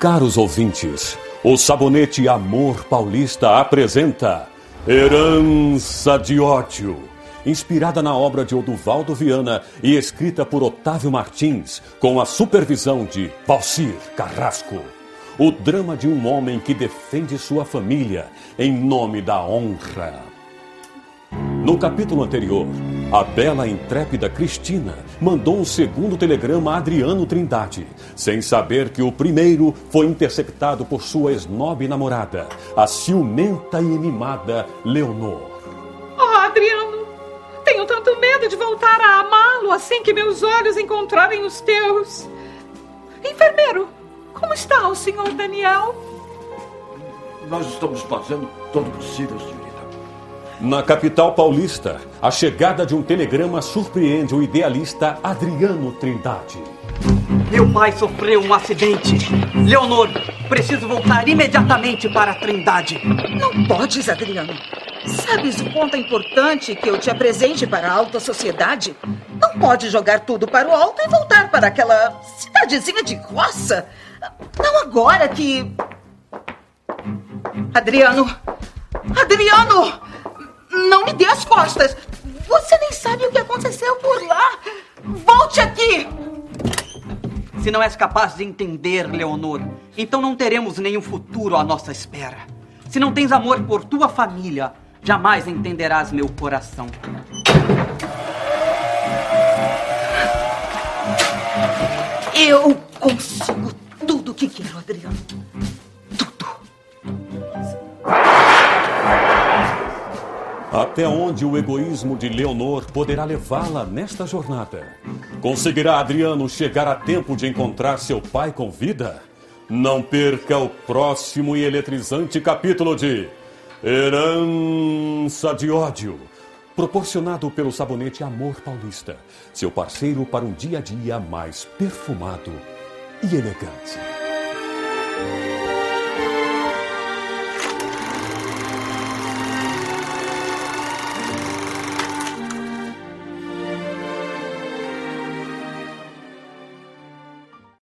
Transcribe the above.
Caros ouvintes, o Sabonete Amor Paulista apresenta Herança de Ódio. Inspirada na obra de Oduvaldo Viana e escrita por Otávio Martins, com a supervisão de Valcir Carrasco. O drama de um homem que defende sua família em nome da honra. No capítulo anterior, a bela e intrépida Cristina mandou um segundo telegrama a Adriano Trindade, sem saber que o primeiro foi interceptado por sua esnobe namorada, a ciumenta e mimada Leonor. Oh, Adriano, tenho tanto medo de voltar a amá-lo assim que meus olhos encontrarem os teus. Enfermeiro, como está o senhor Daniel? Nós estamos fazendo todo o possível, senhorita. Na capital paulista, a chegada de um telegrama surpreende o idealista Adriano Trindade. Meu pai sofreu um acidente. Leonor, preciso voltar imediatamente para a Trindade. Não podes, Adriano. Sabes o quanto é importante que eu te apresente para a alta sociedade? Não pode jogar tudo para o alto e voltar para aquela cidadezinha de roça. Não agora que. Adriano! Adriano! Costas! Você nem sabe o que aconteceu por lá! Volte aqui! Se não és capaz de entender, Leonor, então não teremos nenhum futuro à nossa espera. Se não tens amor por tua família, jamais entenderás meu coração. Eu consigo tudo o que quero, Adriano. Até onde o egoísmo de Leonor poderá levá-la nesta jornada? Conseguirá Adriano chegar a tempo de encontrar seu pai com vida? Não perca o próximo e eletrizante capítulo de Herança de Ódio, proporcionado pelo sabonete Amor Paulista, seu parceiro para um dia a dia mais perfumado e elegante.